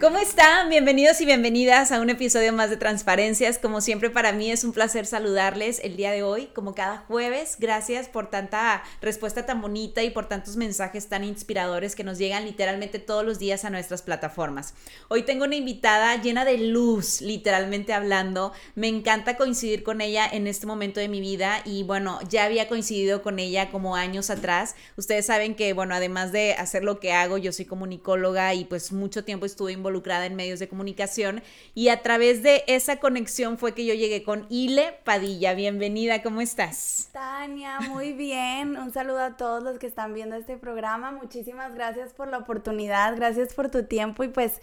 ¿Cómo están? Bienvenidos y bienvenidas a un episodio más de Transparencias. Como siempre, para mí es un placer saludarles el día de hoy, como cada jueves. Gracias por tanta respuesta tan bonita y por tantos mensajes tan inspiradores que nos llegan literalmente todos los días a nuestras plataformas. Hoy tengo una invitada llena de luz, literalmente hablando. Me encanta coincidir con ella en este momento de mi vida y bueno, ya había coincidido con ella como años atrás. Ustedes saben que, bueno, además de hacer lo que hago, yo soy comunicóloga y pues mucho tiempo estuve involucrada involucrada en medios de comunicación y a través de esa conexión fue que yo llegué con Ile Padilla. Bienvenida, ¿cómo estás? Tania, muy bien. Un saludo a todos los que están viendo este programa. Muchísimas gracias por la oportunidad, gracias por tu tiempo y pues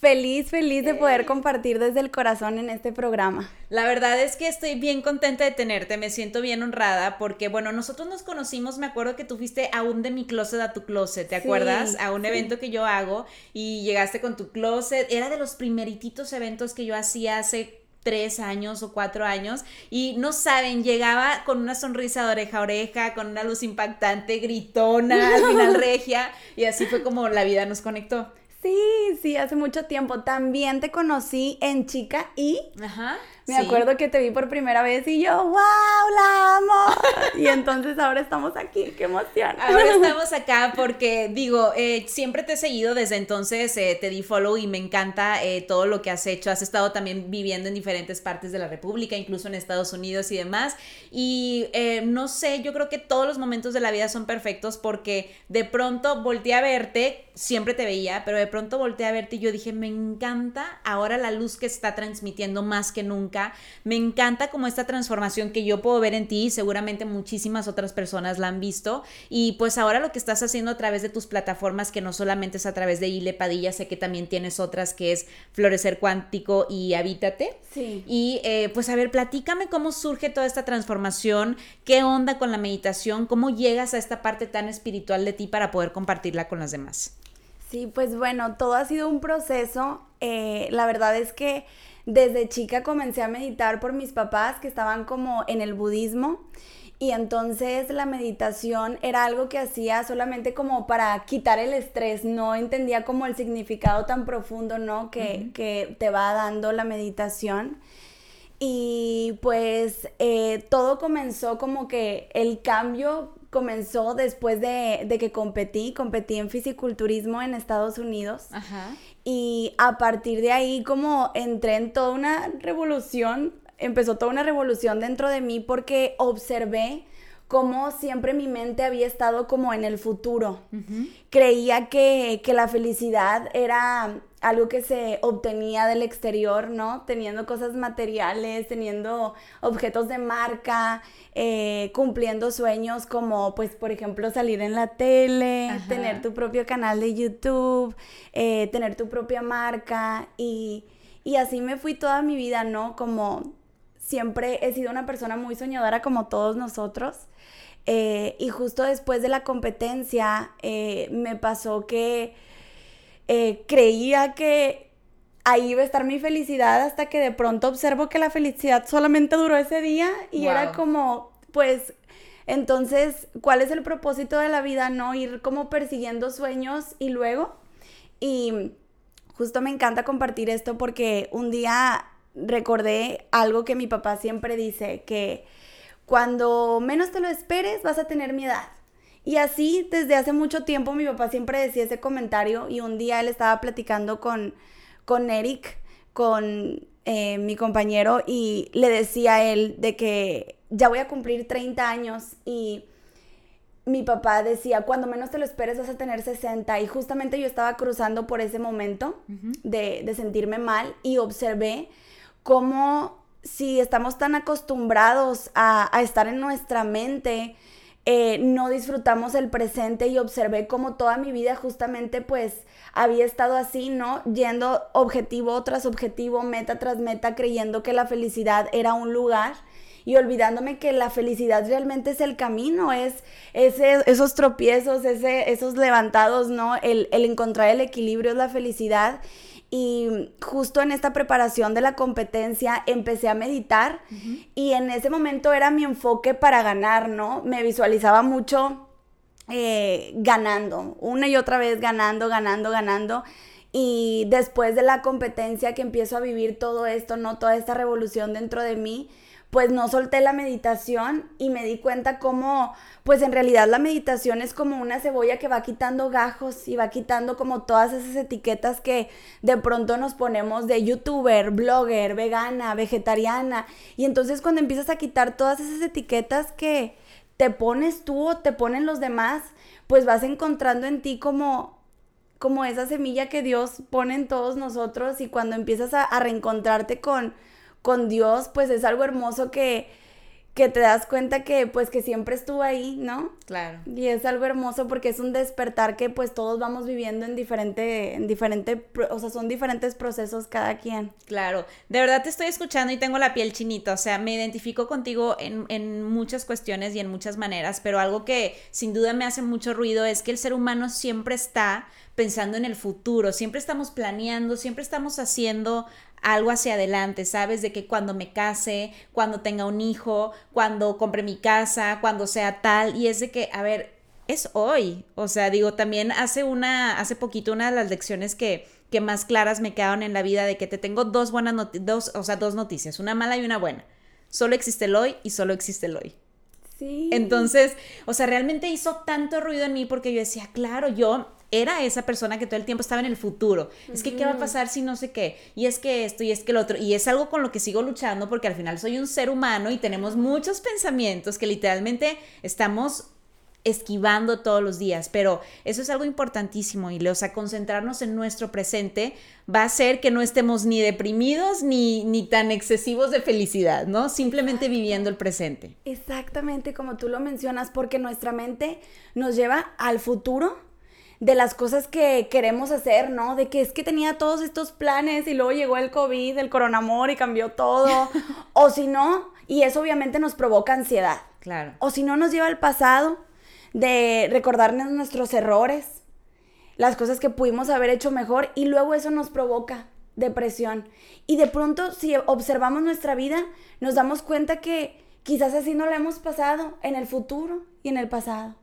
Feliz, feliz de poder compartir desde el corazón en este programa. La verdad es que estoy bien contenta de tenerte, me siento bien honrada porque, bueno, nosotros nos conocimos, me acuerdo que tú fuiste aún de mi closet a tu closet, ¿te acuerdas? A un evento que yo hago y llegaste con tu closet, era de los primerititos eventos que yo hacía hace tres años o cuatro años y no saben, llegaba con una sonrisa de oreja a oreja, con una luz impactante, gritona, al final regia y así fue como la vida nos conectó. Sí, sí, hace mucho tiempo. También te conocí en Chica y. Ajá. Me acuerdo que te vi por primera vez y yo, wow, la amo. y entonces ahora estamos aquí, qué emoción. Ahora estamos acá porque digo, eh, siempre te he seguido desde entonces, eh, te di follow y me encanta eh, todo lo que has hecho. Has estado también viviendo en diferentes partes de la República, incluso en Estados Unidos y demás. Y no sé, yo creo que todos los momentos de la vida son perfectos porque de pronto volteé a verte, siempre te veía, pero de pronto volteé a verte y yo dije, me encanta ahora la luz que está transmitiendo más que nunca me encanta como esta transformación que yo puedo ver en ti y seguramente muchísimas otras personas la han visto. Y pues ahora lo que estás haciendo a través de tus plataformas, que no solamente es a través de Ile Padilla, sé que también tienes otras que es Florecer Cuántico y Habítate. Sí. Y eh, pues a ver, platícame cómo surge toda esta transformación, qué onda con la meditación, cómo llegas a esta parte tan espiritual de ti para poder compartirla con las demás. Sí, pues bueno, todo ha sido un proceso. Eh, la verdad es que desde chica comencé a meditar por mis papás que estaban como en el budismo y entonces la meditación era algo que hacía solamente como para quitar el estrés, no entendía como el significado tan profundo, ¿no? Que, que te va dando la meditación. Y pues eh, todo comenzó como que el cambio comenzó después de, de, que competí, competí en fisiculturismo en Estados Unidos. Ajá. Y a partir de ahí como entré en toda una revolución, empezó toda una revolución dentro de mí porque observé cómo siempre mi mente había estado como en el futuro. Creía que, que, la felicidad era algo que se obtenía del exterior, ¿no? Teniendo cosas materiales, teniendo objetos de marca, eh, cumpliendo sueños como, pues, por ejemplo, salir en la tele, tener tu propio canal de YouTube, eh, tener tu propia marca y, y así me fui toda mi vida, ¿no? Como siempre he sido una persona muy soñadora como todos nosotros. Eh, y justo después de la competencia me pasó que eh, creía que ahí iba a estar mi felicidad hasta que de pronto observo que la felicidad solamente duró ese día y era como, pues, entonces, ¿cuál es el propósito de la vida? No ir como persiguiendo sueños y luego. Y justo me encanta compartir esto porque un día recordé algo que mi papá siempre dice, que cuando menos te lo esperes vas a tener mi edad. Y así, desde hace mucho tiempo, mi papá siempre decía ese comentario y un día él estaba platicando con, con Eric, con eh, mi compañero, y le decía a él de que ya voy a cumplir 30 años y mi papá decía, cuando menos te lo esperes vas a tener 60 y justamente yo estaba cruzando por ese momento de, de sentirme mal y observé cómo si estamos tan acostumbrados a, a estar en nuestra mente, eh, no disfrutamos el presente y observé como toda mi vida justamente pues había estado así, ¿no? Yendo objetivo tras objetivo, meta tras meta, creyendo que la felicidad era un lugar y olvidándome que la felicidad realmente es el camino, es, esos tropiezos, ese, esos levantados, ¿no? El, el encontrar el equilibrio es la felicidad. Y justo en esta preparación de la competencia empecé a meditar y en ese momento era mi enfoque para ganar, ¿no? Me visualizaba mucho eh, ganando, una y otra vez ganando, ganando, ganando. Y después de la competencia que empiezo a vivir todo esto, ¿no? Toda esta revolución dentro de mí, pues no solté la meditación y me di cuenta cómo, pues en realidad la meditación es como una cebolla que va quitando gajos y va quitando como todas esas etiquetas que de pronto nos ponemos de youtuber, blogger, vegana, vegetariana. Y entonces cuando empiezas a quitar todas esas etiquetas que te pones tú o te ponen los demás, pues vas encontrando en ti como como esa semilla que Dios pone en todos nosotros y cuando empiezas a, a reencontrarte con, con Dios, pues es algo hermoso que, que te das cuenta que pues que siempre estuvo ahí, ¿no? Claro. Y es algo hermoso porque es un despertar que pues todos vamos viviendo en diferente, en diferente, o sea, son diferentes procesos cada quien. Claro, de verdad te estoy escuchando y tengo la piel chinita, o sea, me identifico contigo en, en muchas cuestiones y en muchas maneras, pero algo que sin duda me hace mucho ruido es que el ser humano siempre está pensando en el futuro, siempre estamos planeando, siempre estamos haciendo algo hacia adelante, ¿sabes? De que cuando me case, cuando tenga un hijo, cuando compre mi casa, cuando sea tal, y es de que, a ver, es hoy. O sea, digo, también hace una, hace poquito una de las lecciones que, que más claras me quedaron en la vida de que te tengo dos buenas noticias, dos, o sea, dos noticias, una mala y una buena. Solo existe el hoy y solo existe el hoy. Sí. Entonces, o sea, realmente hizo tanto ruido en mí porque yo decía, claro, yo era esa persona que todo el tiempo estaba en el futuro. Es que, ¿qué va a pasar si no sé qué? Y es que esto y es que lo otro. Y es algo con lo que sigo luchando porque al final soy un ser humano y tenemos muchos pensamientos que literalmente estamos esquivando todos los días, pero eso es algo importantísimo y, o sea, concentrarnos en nuestro presente va a hacer que no estemos ni deprimidos ni, ni tan excesivos de felicidad, ¿no? Simplemente viviendo el presente. Exactamente como tú lo mencionas, porque nuestra mente nos lleva al futuro de las cosas que queremos hacer, ¿no? De que es que tenía todos estos planes y luego llegó el COVID, el coronamor y cambió todo. o si no, y eso obviamente nos provoca ansiedad. Claro. O si no, nos lleva al pasado de recordarnos nuestros errores, las cosas que pudimos haber hecho mejor y luego eso nos provoca depresión. Y de pronto, si observamos nuestra vida, nos damos cuenta que quizás así no la hemos pasado en el futuro y en el pasado.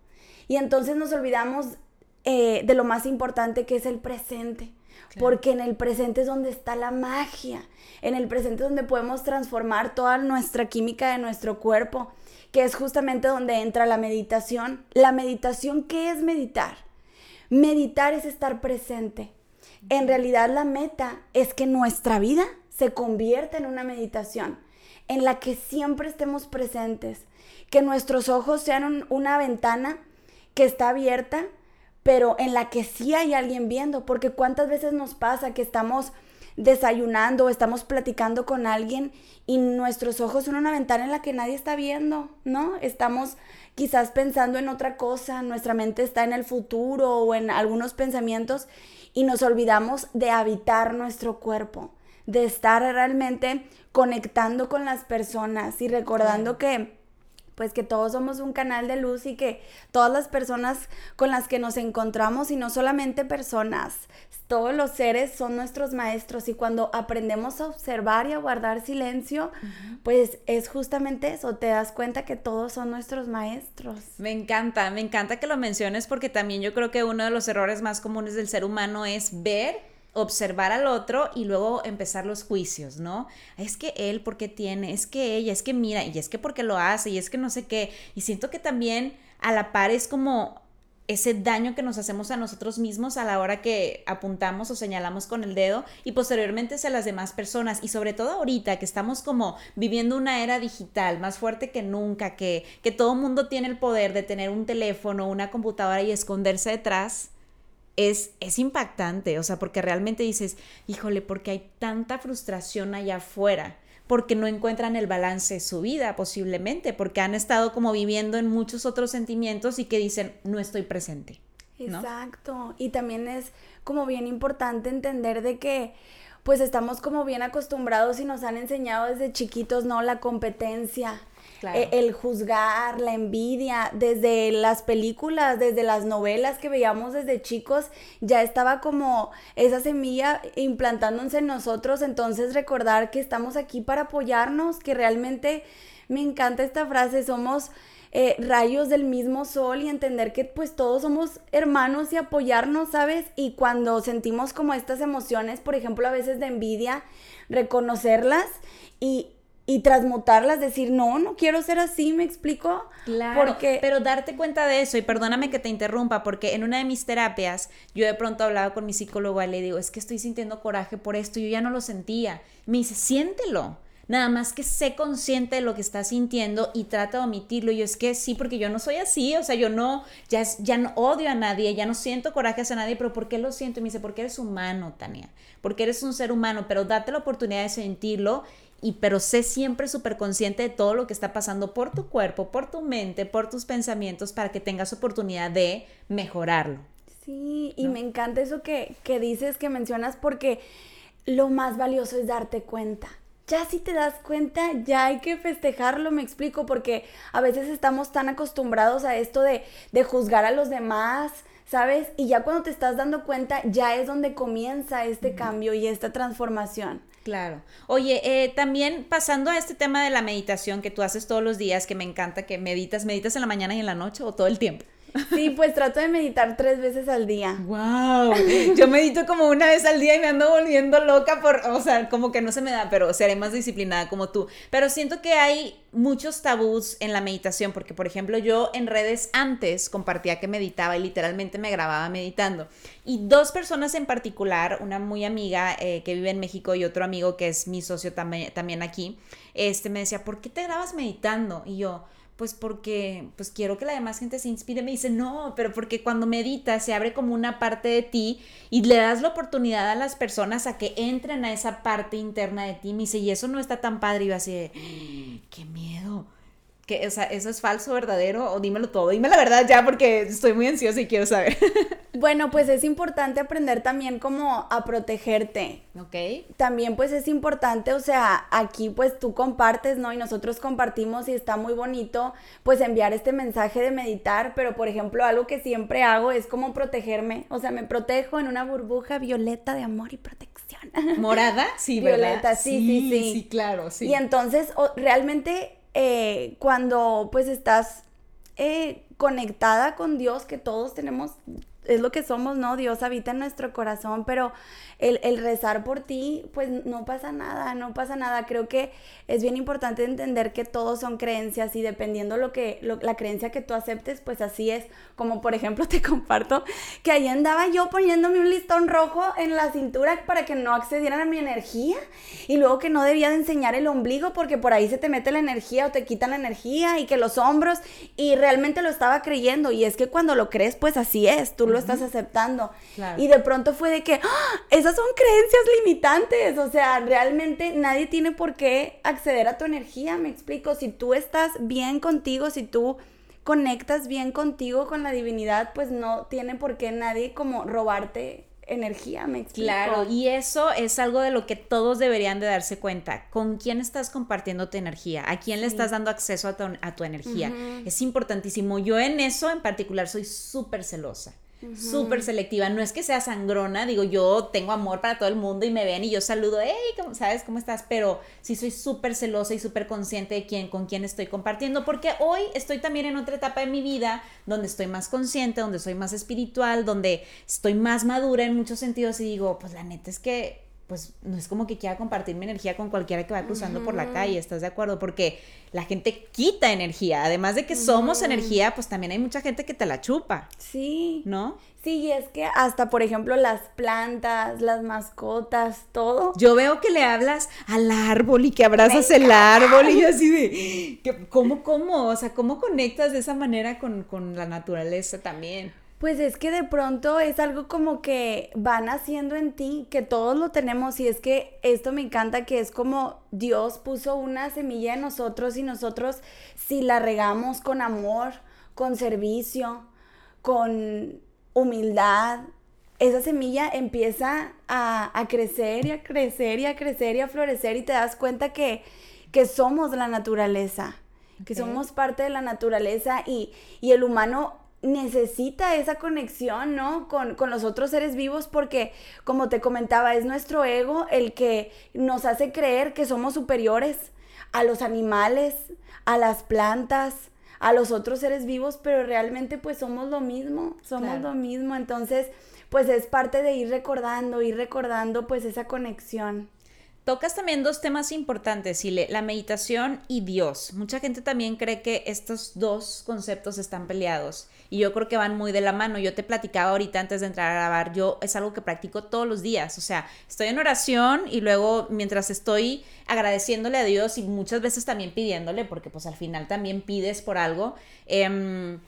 Y entonces nos olvidamos eh, de lo más importante que es el presente. Porque en el presente es donde está la magia. En el presente es donde podemos transformar toda nuestra química de nuestro cuerpo, que es justamente donde entra la meditación. La meditación, ¿qué es meditar? Meditar es estar presente. En realidad la meta es que nuestra vida se convierta en una meditación en la que siempre estemos presentes, que nuestros ojos sean una ventana que está abierta pero en la que sí hay alguien viendo, porque cuántas veces nos pasa que estamos desayunando o estamos platicando con alguien y nuestros ojos son una ventana en la que nadie está viendo, ¿no? Estamos quizás pensando en otra cosa, nuestra mente está en el futuro o en algunos pensamientos y nos olvidamos de habitar nuestro cuerpo, de estar realmente conectando con las personas y recordando que pues que todos somos un canal de luz y que todas las personas con las que nos encontramos y no solamente personas, todos los seres son nuestros maestros y cuando aprendemos a observar y a guardar silencio, pues es justamente eso, te das cuenta que todos son nuestros maestros. Me encanta, me encanta que lo menciones porque también yo creo que uno de los errores más comunes del ser humano es ver observar al otro y luego empezar los juicios, ¿no? Es que él porque tiene, es que ella, es que mira, y es que porque lo hace, y es que no sé qué. Y siento que también a la par es como ese daño que nos hacemos a nosotros mismos a la hora que apuntamos o señalamos con el dedo y posteriormente a las demás personas y sobre todo ahorita que estamos como viviendo una era digital más fuerte que nunca, que, que todo mundo tiene el poder de tener un teléfono, una computadora y esconderse detrás es, es impactante, o sea, porque realmente dices, híjole, porque hay tanta frustración allá afuera, porque no encuentran el balance de su vida posiblemente, porque han estado como viviendo en muchos otros sentimientos y que dicen, no estoy presente. Exacto, y también es como bien importante entender de que pues estamos como bien acostumbrados y nos han enseñado desde chiquitos, ¿no? La competencia, e, el juzgar, la envidia, desde las películas, desde las novelas que veíamos desde chicos, ya estaba como esa semilla implantándose en nosotros, entonces recordar que estamos aquí para apoyarnos, que realmente me encanta esta frase, somos... Eh, rayos del mismo sol y entender que pues todos somos hermanos y apoyarnos, ¿sabes? Y cuando sentimos como estas emociones, por ejemplo, a veces de envidia, reconocerlas y, y transmutarlas, decir, no, no quiero ser así, me explico. Claro, porque... pero darte cuenta de eso, y perdóname que te interrumpa, porque en una de mis terapias, yo de pronto hablaba con mi psicólogo y le digo, es que estoy sintiendo coraje por esto, yo ya no lo sentía. Me dice, siéntelo. Nada más que sé consciente de lo que estás sintiendo y trata de omitirlo. Y yo es que sí, porque yo no soy así, o sea, yo no, ya, ya no odio a nadie, ya no siento coraje hacia nadie, pero ¿por qué lo siento? Y me dice, porque eres humano, Tania, porque eres un ser humano, pero date la oportunidad de sentirlo y pero sé siempre súper consciente de todo lo que está pasando por tu cuerpo, por tu mente, por tus pensamientos para que tengas oportunidad de mejorarlo. Sí, y me encanta eso que, que dices, que mencionas, porque lo más valioso es darte cuenta. Ya si te das cuenta, ya hay que festejarlo, me explico, porque a veces estamos tan acostumbrados a esto de, de juzgar a los demás, ¿sabes? Y ya cuando te estás dando cuenta, ya es donde comienza este cambio y esta transformación. Claro. Oye, eh, también pasando a este tema de la meditación que tú haces todos los días, que me encanta que meditas, ¿meditas en la mañana y en la noche o todo el tiempo? Sí, pues trato de meditar tres veces al día. ¡Wow! Yo medito como una vez al día y me ando volviendo loca por, o sea, como que no se me da, pero seré más disciplinada como tú. Pero siento que hay muchos tabús en la meditación, porque por ejemplo yo en redes antes compartía que meditaba y literalmente me grababa meditando. Y dos personas en particular, una muy amiga eh, que vive en México y otro amigo que es mi socio también, aquí, este me decía, ¿por qué te grabas meditando? Y yo, pues porque pues quiero que la demás gente se inspire. Me dice, no, pero porque cuando meditas se abre como una parte de ti y le das la oportunidad a las personas a que entren a esa parte interna de ti. Me dice, y eso no está tan padre. Y yo así de, ¡Ah, qué miedo que, o sea, eso es falso, verdadero, o dímelo todo, dime la verdad ya porque estoy muy ansiosa y quiero saber. Bueno, pues es importante aprender también como a protegerte. Ok. También pues es importante, o sea, aquí pues tú compartes, ¿no? Y nosotros compartimos y está muy bonito pues enviar este mensaje de meditar, pero por ejemplo algo que siempre hago es como protegerme, o sea, me protejo en una burbuja violeta de amor y protección. ¿Morada? Sí, Violeta, sí, sí, sí, sí. claro, sí. Y entonces realmente eh, cuando pues estás eh, conectada con Dios, que todos tenemos es lo que somos, ¿no? Dios habita en nuestro corazón, pero el, rezar por ti, pues no pasa nada, no pasa nada. Creo que es bien importante entender que todos son creencias y dependiendo lo que, la creencia que tú aceptes, pues así es. Como por ejemplo te comparto que ahí andaba yo poniéndome un listón rojo en la cintura para que no accedieran a mi energía y luego que no debía de enseñar el ombligo porque por ahí se te mete la energía o te quitan la energía y que los hombros y realmente lo estaba creyendo y es que cuando lo crees, pues así es, tú lo estás aceptando. Y de pronto fue de que, ¡Ah! esas son creencias limitantes, o sea, realmente nadie tiene por qué acceder a tu energía, me explico, si tú estás bien contigo, si tú conectas bien contigo con la divinidad, pues no tiene por qué nadie como robarte energía, me explico. Claro, y eso es algo de lo que todos deberían de darse cuenta. ¿Con quién estás compartiendo tu energía? ¿A quién le estás dando acceso a tu, a tu energía? Es importantísimo. Yo en eso en particular soy súper celosa súper selectiva. No es que sea sangrona, digo, yo tengo amor para todo el mundo y me ven y yo saludo, hey, ¿sabes cómo estás? Pero sí soy súper celosa y súper consciente de quién, con quién estoy compartiendo, porque hoy estoy también en otra etapa de mi vida donde estoy más consciente, donde soy más espiritual, donde estoy más madura en muchos sentidos y digo, pues la neta es que pues no es como que quiera compartir mi energía con cualquiera que va cruzando por la calle, ¿estás de acuerdo? Porque la gente quita energía, además de que somos energía, pues también hay mucha gente que te la chupa. Sí. ¿No? Sí, y es que hasta, por ejemplo, las plantas, las mascotas, todo. Yo veo que le hablas al árbol y que abrazas el árbol y así de, que, ¿cómo, cómo? O sea, ¿cómo conectas de esa manera con, con la naturaleza también? Pues es que de pronto es algo como que van haciendo en ti, que todos lo tenemos y es que esto me encanta, que es como Dios puso una semilla en nosotros y nosotros si la regamos con amor, con servicio, con humildad, esa semilla empieza a, crecer y a crecer y a crecer y a florecer y te das cuenta que, que somos la naturaleza, que somos parte de la naturaleza y, y el humano necesita esa conexión, ¿no? Con, con, los otros seres vivos porque, como te comentaba, es nuestro ego el que nos hace creer que somos superiores a los animales, a las plantas, a los otros seres vivos, pero realmente pues somos lo mismo, somos lo mismo. Entonces, pues es parte de ir recordando, ir recordando pues esa conexión. Tocas también dos temas importantes, Sile, la meditación y Dios. Mucha gente también cree que estos dos conceptos están peleados y yo creo que van muy de la mano. Yo te platicaba ahorita antes de entrar a grabar, yo es algo que practico todos los días, o sea, estoy en oración y luego mientras estoy agradeciéndole a Dios y muchas veces también pidiéndole, porque pues al final también pides por algo. Eh,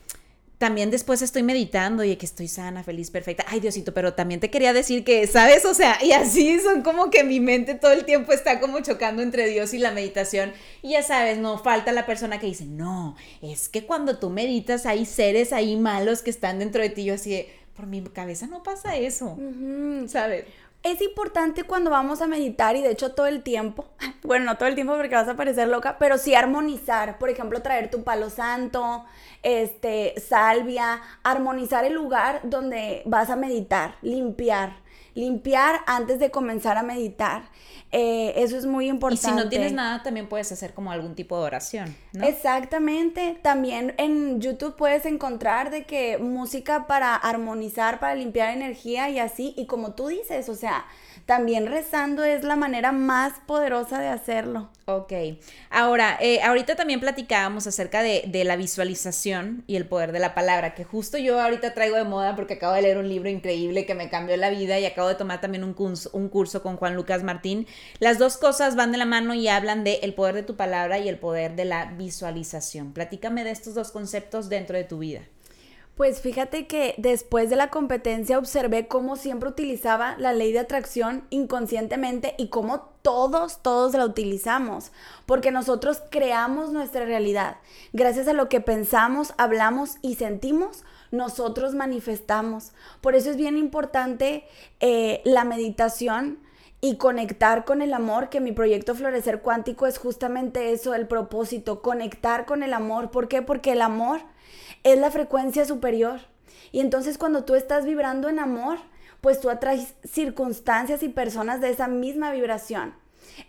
también después estoy meditando y que estoy sana, feliz, perfecta. Ay, Diosito, pero también te quería decir que, ¿sabes? O sea, y así son como que mi mente todo el tiempo está como chocando entre Dios y la meditación. Y ya sabes, no falta la persona que dice, no, es que cuando tú meditas hay seres ahí malos que están dentro de ti. Yo así por mi cabeza no pasa eso, ¿sabes? Es importante cuando vamos a meditar y de hecho todo el tiempo, bueno, no todo el tiempo porque vas a parecer loca, pero sí armonizar, por ejemplo, traer tu palo santo, este, salvia, armonizar el lugar donde vas a meditar, limpiar, limpiar antes de comenzar a meditar. Eh, eso es muy importante. Y si no tienes nada, también puedes hacer como algún tipo de oración. Exactamente. También en YouTube puedes encontrar de que música para armonizar, para limpiar energía y así. Y como tú dices, o sea, también rezando es la manera más poderosa de hacerlo. Ok. Ahora, eh, ahorita también platicábamos acerca de, la visualización y el poder de la palabra, que justo yo ahorita traigo de moda porque acabo de leer un libro increíble que me cambió la vida y acabo de tomar también un curso, un curso con Juan Lucas Martín. Las dos cosas van de la mano y hablan de el poder de tu palabra y el poder de la visualización. Platícame de estos dos conceptos dentro de tu vida. Pues fíjate que después de la competencia observé cómo siempre utilizaba la ley de atracción inconscientemente y cómo todos, todos la utilizamos, porque nosotros creamos nuestra realidad. Gracias a lo que pensamos, hablamos y sentimos, nosotros manifestamos. Por eso es bien importante eh, la meditación y conectar con el amor, que mi proyecto Florecer Cuántico es justamente eso, el propósito, conectar con el amor. ¿Por qué? Porque el amor es la frecuencia superior. Y entonces cuando tú estás vibrando en amor, pues tú atraes circunstancias y personas de esa misma vibración.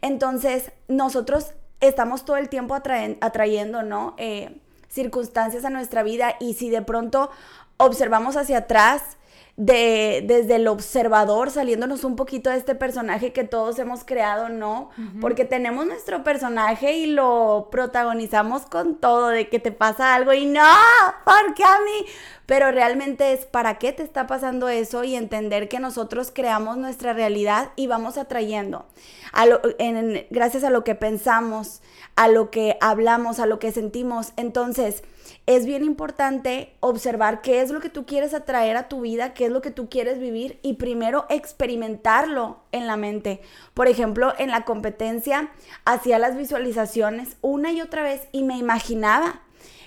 Entonces nosotros estamos todo el tiempo atrayendo, ¿no? Eh, circunstancias a nuestra vida y si de pronto observamos hacia atrás, de, desde el observador, saliéndonos un poquito de este personaje que todos hemos creado, ¿no? Porque tenemos nuestro personaje y lo protagonizamos con todo, de que te pasa algo y no, ¿por qué a mí? Pero realmente es para qué te está pasando eso y entender que nosotros creamos nuestra realidad y vamos atrayendo. A gracias a lo que pensamos, a lo que hablamos, a lo que sentimos. Entonces, es bien importante observar qué es lo que tú quieres atraer a tu vida, qué es lo que tú quieres vivir y primero experimentarlo en la mente. Por ejemplo, en la competencia hacía las visualizaciones una y otra vez y me imaginaba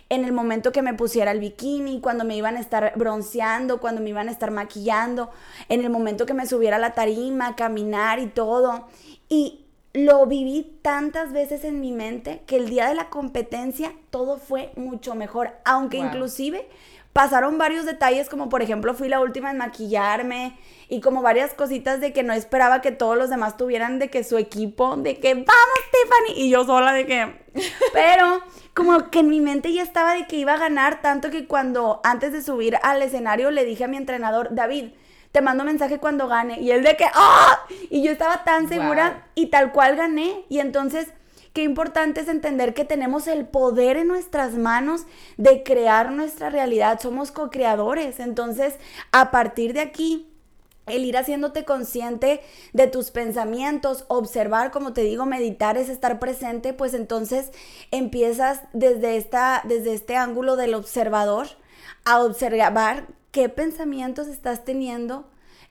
en el momento que me pusiera el bikini, cuando me iban a estar bronceando, cuando me iban a estar maquillando, en el momento que me subiera a la tarima, caminar y todo. Y lo viví tantas veces en mi mente que el día de la competencia todo fue mucho mejor, aunque inclusive pasaron varios detalles como por ejemplo fui la última en maquillarme y como varias cositas de que no esperaba que todos los demás tuvieran de que su equipo, de que vamos Tiffany y yo sola de que pero como que en mi mente ya estaba de que iba a ganar tanto que cuando antes de subir al escenario le dije a mi entrenador, David, te mando mensaje cuando gane. Y él de que, ¡ah! Y yo estaba tan segura y tal cual gané. Y entonces, qué importante es entender que tenemos el poder en nuestras manos de crear nuestra realidad. Somos co-creadores. Entonces, a partir de aquí, el ir haciéndote consciente de tus pensamientos, observar, como te digo, meditar es estar presente, pues entonces empiezas desde, esta, desde este ángulo del observador a observar qué pensamientos estás teniendo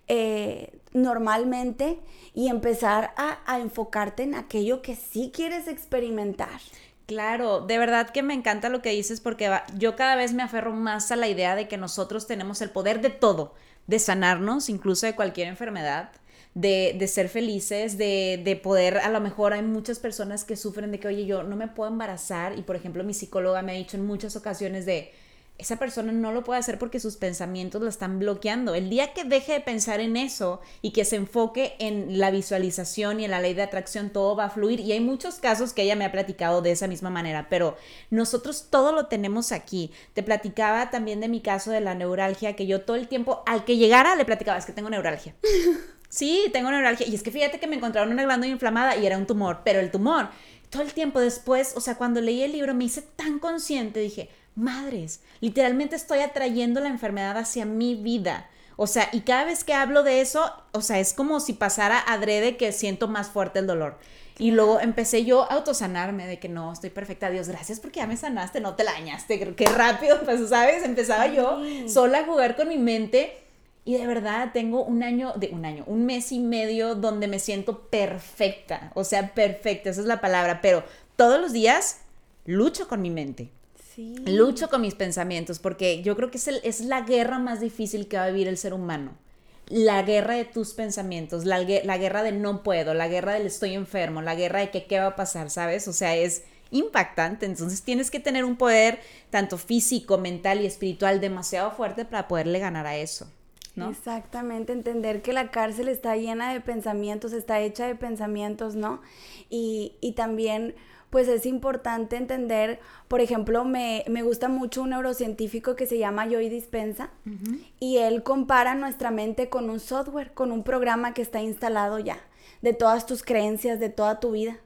eh, normalmente y empezar a, enfocarte en aquello que sí quieres experimentar. Claro, de verdad que me encanta lo que dices porque yo cada vez me aferro más a la idea de que nosotros tenemos el poder de todo, de sanarnos, incluso de cualquier enfermedad, de, ser felices, de, poder, a lo mejor hay muchas personas que sufren de que, oye, yo no me puedo embarazar y por ejemplo mi psicóloga me ha dicho en muchas ocasiones de, esa persona no lo puede hacer porque sus pensamientos la están bloqueando. El día que deje de pensar en eso y que se enfoque en la visualización y en la ley de atracción, todo va a fluir. Y hay muchos casos que ella me ha platicado de esa misma manera, pero nosotros todo lo tenemos aquí. Te platicaba también de mi caso de la neuralgia, que yo todo el tiempo, al que llegara, le platicaba, es que tengo neuralgia. Sí, tengo neuralgia. Y es que fíjate que me encontraron una glándula inflamada y era un tumor, pero el tumor, todo el tiempo después, o sea, cuando leí el libro me hice tan consciente, dije, madres, literalmente estoy atrayendo la enfermedad hacia mi vida. O sea, y cada vez que hablo de eso, o sea, es como si pasara adrede que siento más fuerte el dolor. Y luego empecé yo a autosanarme de que no, estoy perfecta. Dios, gracias porque ya me sanaste, no te la dañaste. Qué rápido, pues, ¿sabes? Empezaba yo sola a jugar con mi mente. Y de verdad tengo un año, de un año, un mes y medio donde me siento perfecta. O sea, perfecta, esa es la palabra. Pero todos los días lucho con mi mente. Lucho con mis pensamientos porque yo creo que es, es la guerra más difícil que va a vivir el ser humano. La guerra de tus pensamientos, la, la guerra de no puedo, la guerra del estoy enfermo, la guerra de que qué va a pasar, ¿sabes? O sea, es impactante. Entonces tienes que tener un poder tanto físico, mental y espiritual demasiado fuerte para poderle ganar a eso. ¿no? Exactamente, entender que la cárcel está llena de pensamientos, está hecha de pensamientos, ¿no? Y, y también pues es importante entender, por ejemplo, me, gusta mucho un neurocientífico que se llama Joy Dispensa y él compara nuestra mente con un software, con un programa que está instalado ya, de todas tus creencias, de toda tu vida.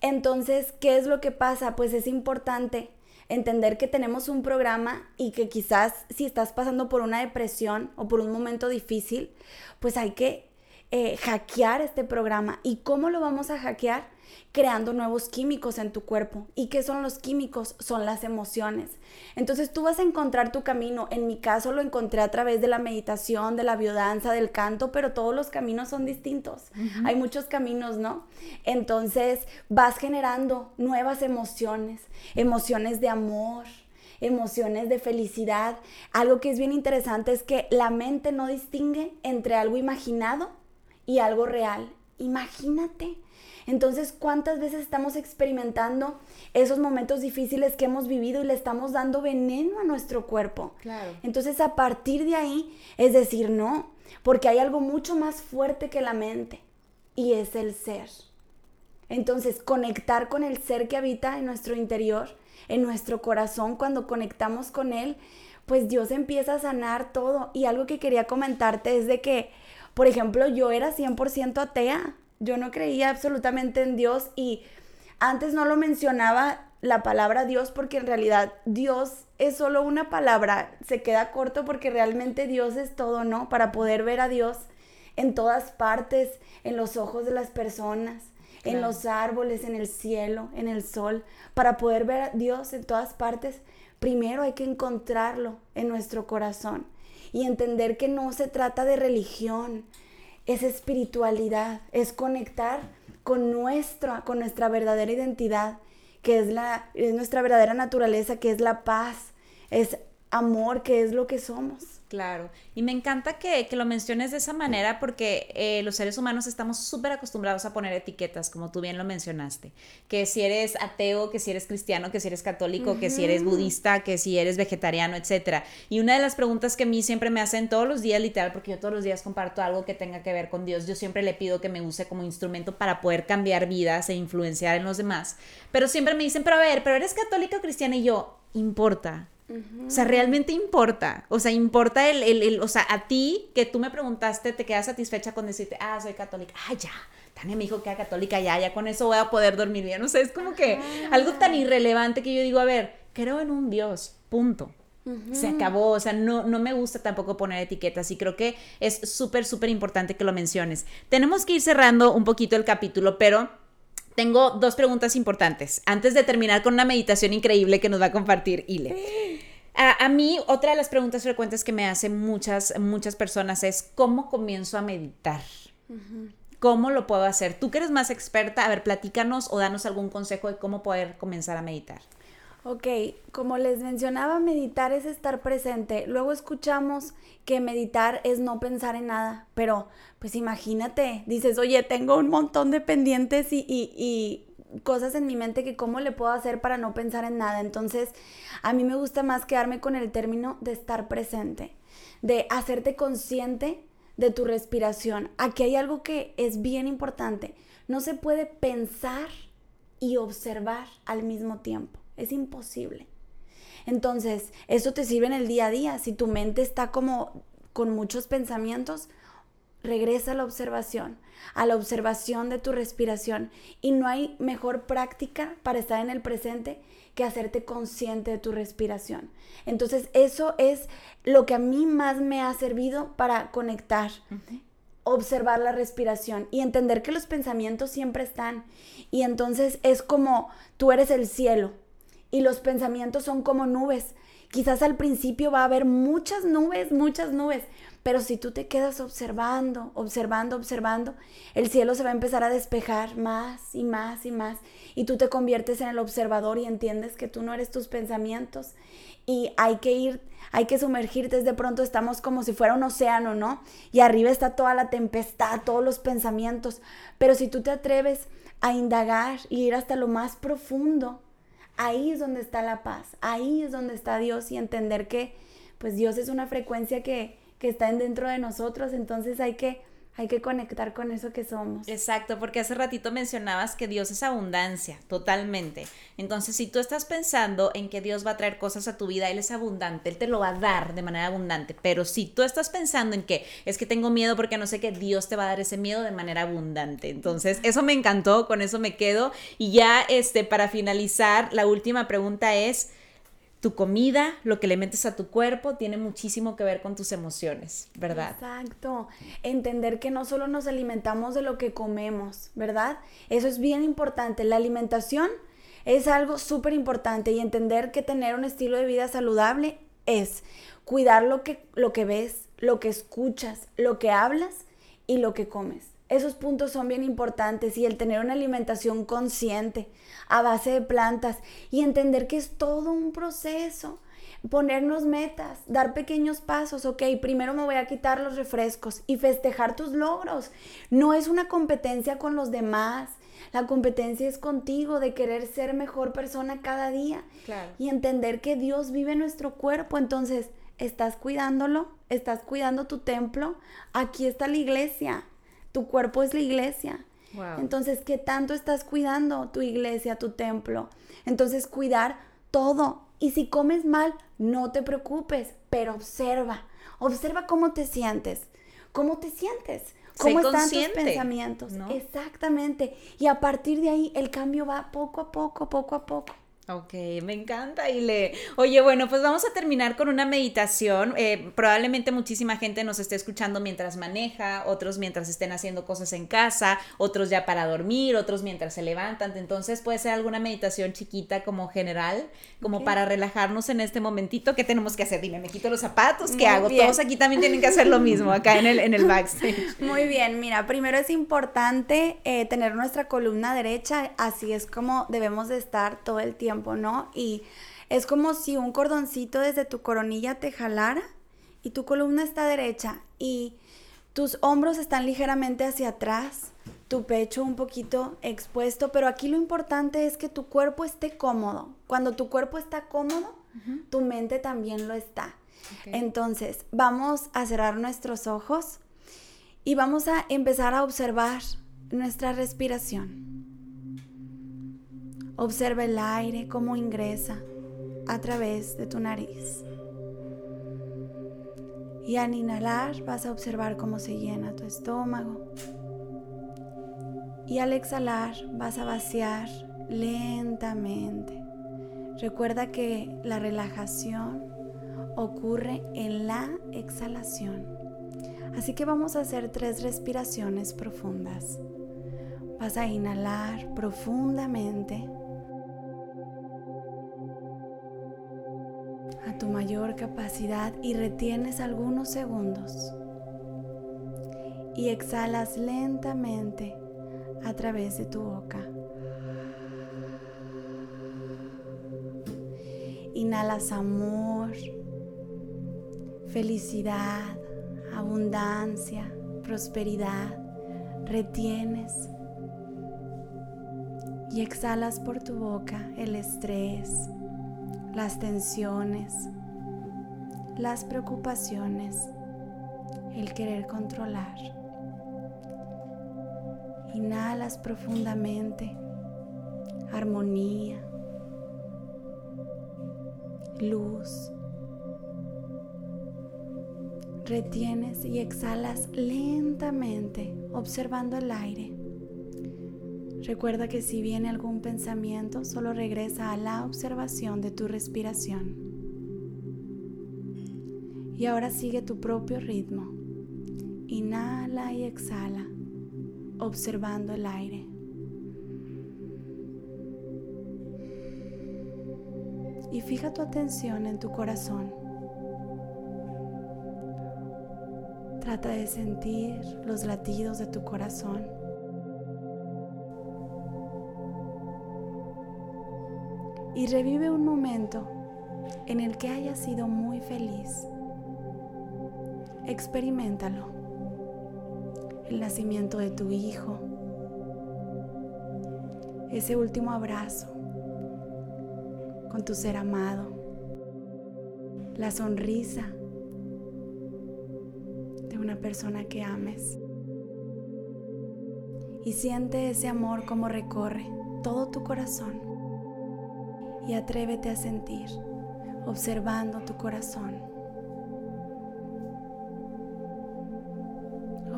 Entonces, ¿qué es lo que pasa? Pues es importante entender que tenemos un programa y que quizás si estás pasando por una depresión o por un momento difícil, pues hay que eh, hackear este programa. ¿Y cómo lo vamos a hackear? creando nuevos químicos en tu cuerpo. ¿Y qué son los químicos? Son las emociones. Entonces tú vas a encontrar tu camino. En mi caso lo encontré a través de la meditación, de la biodanza, del canto, pero todos los caminos son distintos. Hay muchos caminos, ¿no? Entonces vas generando nuevas emociones, emociones de amor, emociones de felicidad. Algo que es bien interesante es que la mente no distingue entre algo imaginado y algo real. Imagínate entonces, ¿cuántas veces estamos experimentando esos momentos difíciles que hemos vivido y le estamos dando veneno a nuestro cuerpo? Claro. Entonces, a partir de ahí, es decir, no, porque hay algo mucho más fuerte que la mente y es el ser. Entonces, conectar con el ser que habita en nuestro interior, en nuestro corazón, cuando conectamos con él, pues Dios empieza a sanar todo. Y algo que quería comentarte es de que, por ejemplo, yo era 100% atea. Yo no creía absolutamente en Dios y antes no lo mencionaba la palabra Dios porque en realidad Dios es solo una palabra, se queda corto porque realmente Dios es todo, ¿no? Para poder ver a Dios en todas partes, en los ojos de las personas, en los árboles, en el cielo, en el sol, para poder ver a Dios en todas partes, primero hay que encontrarlo en nuestro corazón y entender que no se trata de religión, es espiritualidad, es conectar con, nuestra, con nuestra verdadera identidad, que es, la, es nuestra verdadera naturaleza, que es la paz, es amor, que es lo que somos. Claro, y me encanta que, lo menciones de esa manera porque eh, los seres humanos estamos súper acostumbrados a poner etiquetas, como tú bien lo mencionaste, que si eres ateo, que si eres cristiano, que si eres católico, que si eres budista, que si eres vegetariano, etc. Y una de las preguntas que a mí siempre me hacen todos los días, literal, porque yo todos los días comparto algo que tenga que ver con Dios, yo siempre le pido que me use como instrumento para poder cambiar vidas e influenciar en los demás, pero siempre me dicen, pero a ver, pero eres católico o cristiano y yo, importa, o sea, realmente importa. O sea, importa el, el, o sea, a ti que tú me preguntaste, te quedas satisfecha con decirte, ah, soy católica. Ah, ya. Tania me dijo que era católica, ya, ya con eso voy a poder dormir bien. O sea, es como que algo tan irrelevante que yo digo, a ver, creo en un Dios, punto. Se acabó, o sea, no, no me gusta tampoco poner etiquetas y creo que es súper, súper importante que lo menciones. Tenemos que ir cerrando un poquito el capítulo, pero tengo dos preguntas importantes antes de terminar con una meditación increíble que nos va a compartir Ile. A, mí, otra de las preguntas frecuentes que me hacen muchas, muchas personas es, ¿cómo comienzo a meditar? ¿Cómo lo puedo hacer? Tú que eres más experta, a ver, platícanos o danos algún consejo de cómo poder comenzar a meditar. Ok, como les mencionaba, meditar es estar presente. Luego escuchamos que meditar es no pensar en nada, pero pues imagínate, dices, oye, tengo un montón de pendientes y, y, cosas en mi mente que cómo le puedo hacer para no pensar en nada. Entonces, a mí me gusta más quedarme con el término de estar presente, de hacerte consciente de tu respiración. Aquí hay algo que es bien importante. No se puede pensar y observar al mismo tiempo. Es imposible. Entonces, eso te sirve en el día a día. Si tu mente está como con muchos pensamientos, regresa a la observación, a la observación de tu respiración. Y no hay mejor práctica para estar en el presente que hacerte consciente de tu respiración. Entonces, eso es lo que a mí más me ha servido para conectar. observar la respiración y entender que los pensamientos siempre están. Y entonces es como tú eres el cielo y los pensamientos son como nubes. Quizás al principio va a haber muchas nubes, muchas nubes, pero si tú te quedas observando, observando, observando, el cielo se va a empezar a despejar más y más y más y tú te conviertes en el observador y entiendes que tú no eres tus pensamientos y hay que ir, hay que sumergirte, de pronto estamos como si fuera un océano, ¿no? Y arriba está toda la tempestad, todos los pensamientos, pero si tú te atreves a indagar y ir hasta lo más profundo, Ahí es donde está la paz, ahí es donde está Dios y entender que pues Dios es una frecuencia que, que está dentro de nosotros, entonces hay que hay que conectar con eso que somos. Exacto, porque hace ratito mencionabas que Dios es abundancia, totalmente. Entonces, si tú estás pensando en que Dios va a traer cosas a tu vida, Él es abundante, Él te lo va a dar de manera abundante. Pero si tú estás pensando en que es que tengo miedo porque no sé que Dios te va a dar ese miedo de manera abundante. Entonces, eso me encantó, con eso me quedo. Y ya, este, para finalizar, la última pregunta es tu comida, lo que le metes a tu cuerpo, tiene muchísimo que ver con tus emociones, ¿verdad? Exacto. Entender que no solo nos alimentamos de lo que comemos, ¿verdad? Eso es bien importante. La alimentación es algo súper importante y entender que tener un estilo de vida saludable es cuidar lo que, lo que ves, lo que escuchas, lo que hablas y lo que comes. Esos puntos son bien importantes y el tener una alimentación consciente a base de plantas y entender que es todo un proceso. Ponernos metas, dar pequeños pasos, ok, primero me voy a quitar los refrescos y festejar tus logros. No es una competencia con los demás, la competencia es contigo de querer ser mejor persona cada día y entender que Dios vive en nuestro cuerpo. Entonces, ¿estás cuidándolo? ¿Estás cuidando tu templo? Aquí está la iglesia tu cuerpo es la iglesia. Entonces, ¿qué tanto estás cuidando tu iglesia, tu templo? Entonces, cuidar todo. Y si comes mal, no te preocupes, pero observa. Observa cómo te sientes. ¿Cómo te sientes? ¿Cómo están tus pensamientos? Exactamente. Y a partir de ahí, el cambio va poco a poco, poco a poco. Ok, me encanta, Ile. Oye, bueno, pues vamos a terminar con una meditación. Eh, probablemente muchísima gente nos esté escuchando mientras maneja, otros mientras estén haciendo cosas en casa, otros ya para dormir, otros mientras se levantan. Entonces puede ser alguna meditación chiquita como general, como para relajarnos en este momentito. ¿Qué tenemos que hacer? Dime, me quito los zapatos, ¿qué hago? Todos aquí también tienen que hacer lo mismo, acá en el, en el backstage. Muy bien, mira, primero es importante eh, tener nuestra columna derecha, así es como debemos de estar todo el tiempo ¿no? Y es como si un cordoncito desde tu coronilla te jalara y tu columna está derecha y tus hombros están ligeramente hacia atrás, tu pecho un poquito expuesto, pero aquí lo importante es que tu cuerpo esté cómodo. Cuando tu cuerpo está cómodo, tu mente también lo está. Entonces, vamos a cerrar nuestros ojos y vamos a empezar a observar nuestra respiración. Observa el aire cómo ingresa a través de tu nariz. Y al inhalar vas a observar cómo se llena tu estómago. Y al exhalar vas a vaciar lentamente. Recuerda que la relajación ocurre en la exhalación. Así que vamos a hacer tres respiraciones profundas. Vas a inhalar profundamente tu mayor capacidad y retienes algunos segundos. y exhalas lentamente a través de tu boca. Inhalas amor, felicidad, abundancia, prosperidad. Retienes y exhalas por tu boca el estrés, las tensiones, las preocupaciones, el querer controlar. Inhalas profundamente, armonía, luz. Retienes y exhalas lentamente, observando el aire. Recuerda que si viene algún pensamiento, solo regresa a la observación de tu respiración. Y ahora sigue tu propio ritmo. Inhala y exhala, observando el aire. Y fija tu atención en tu corazón. Trata de sentir los latidos de tu corazón. Y revive un momento en el que hayas sido muy feliz. Experimentalo. El nacimiento de tu hijo. Ese último abrazo con tu ser amado. La sonrisa de una persona que ames. Y siente ese amor como recorre todo tu corazón y atrévete a sentir, observando tu corazón.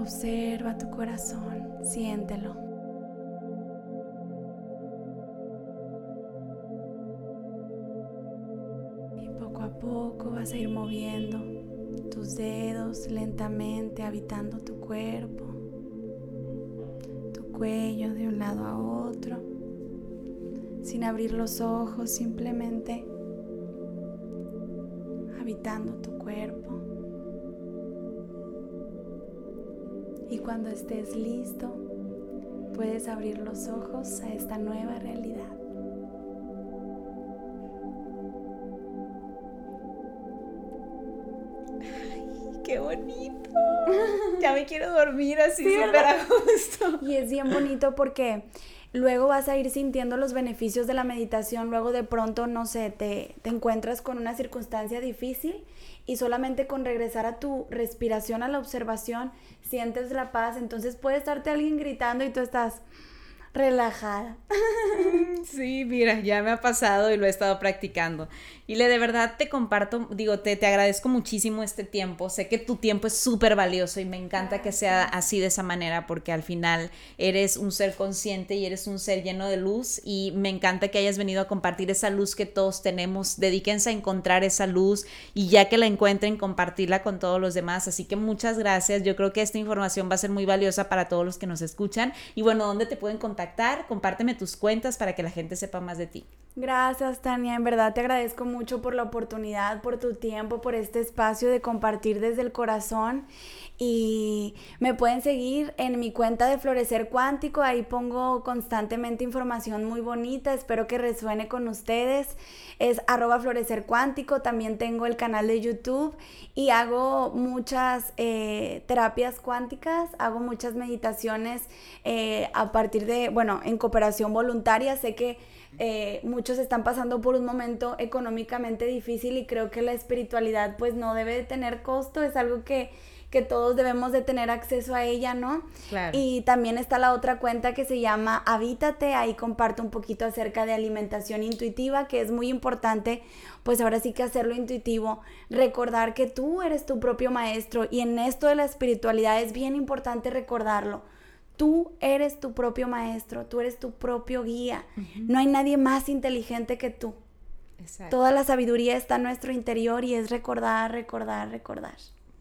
Observa tu corazón, siéntelo. Y poco a poco vas a ir moviendo tus dedos lentamente, habitando tu cuerpo, tu cuello de un lado a otro sin abrir los ojos, simplemente habitando tu cuerpo. Y cuando estés listo, puedes abrir los ojos a esta nueva realidad. ¡Ay, qué bonito! ya me quiero dormir así súper a gusto. Y es bien bonito porque luego vas a ir sintiendo los beneficios de la meditación, luego de pronto, no sé, te, te, encuentras con una circunstancia difícil y solamente con regresar a tu respiración, a la observación, sientes la paz, entonces puede estarte alguien gritando y tú estás relajada. Sí, mira, ya me ha pasado y lo he estado practicando. Y le de verdad te comparto, digo, te, te agradezco muchísimo este tiempo. Sé que tu tiempo es súper valioso y me encanta que sea así de esa manera porque al final eres un ser consciente y eres un ser lleno de luz y me encanta que hayas venido a compartir esa luz que todos tenemos. Dedíquense a encontrar esa luz y ya que la encuentren, compartirla con todos los demás. Así que muchas gracias. Yo creo que esta información va a ser muy valiosa para todos los que nos escuchan. Y bueno, ¿dónde te pueden contactar? Compárteme tus cuentas para que la gente sepa más de ti. Gracias, Tania. En verdad te agradezco mucho por la oportunidad, por tu tiempo, por este espacio de compartir desde el corazón. Y me pueden seguir en mi cuenta de Florecer Cuántico. Ahí pongo constantemente información muy bonita. Espero que resuene con ustedes. Es arroba Florecer Cuántico. También tengo el canal de YouTube y hago muchas eh, terapias cuánticas. Hago muchas meditaciones eh, a partir de, bueno, en cooperación voluntaria. Sé que eh, muchos están pasando por un momento económicamente difícil y creo que la espiritualidad pues no debe de tener costo, es algo que, que todos debemos de tener acceso a ella, ¿no? Claro. Y también está la otra cuenta que se llama Habítate, ahí comparto un poquito acerca de alimentación intuitiva, que es muy importante, pues ahora sí que hacerlo intuitivo, recordar que tú eres tu propio maestro y en esto de la espiritualidad es bien importante recordarlo Tú eres tu propio maestro, tú eres tu propio guía. No hay nadie más inteligente que tú. Toda la sabiduría está en nuestro interior y es recordar, recordar, recordar.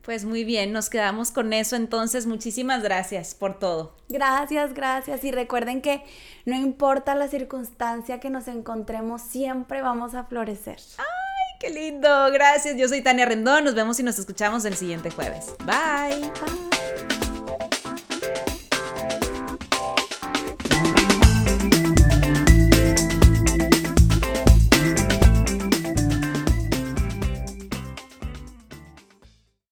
Pues muy bien, nos quedamos con eso entonces. Muchísimas gracias por todo. Gracias, gracias. Y recuerden que no importa la circunstancia que nos encontremos, siempre vamos a florecer. ¡Ay, qué lindo! Gracias. Yo soy Tania Rendón. Nos vemos y nos escuchamos el siguiente jueves. Bye. Bye.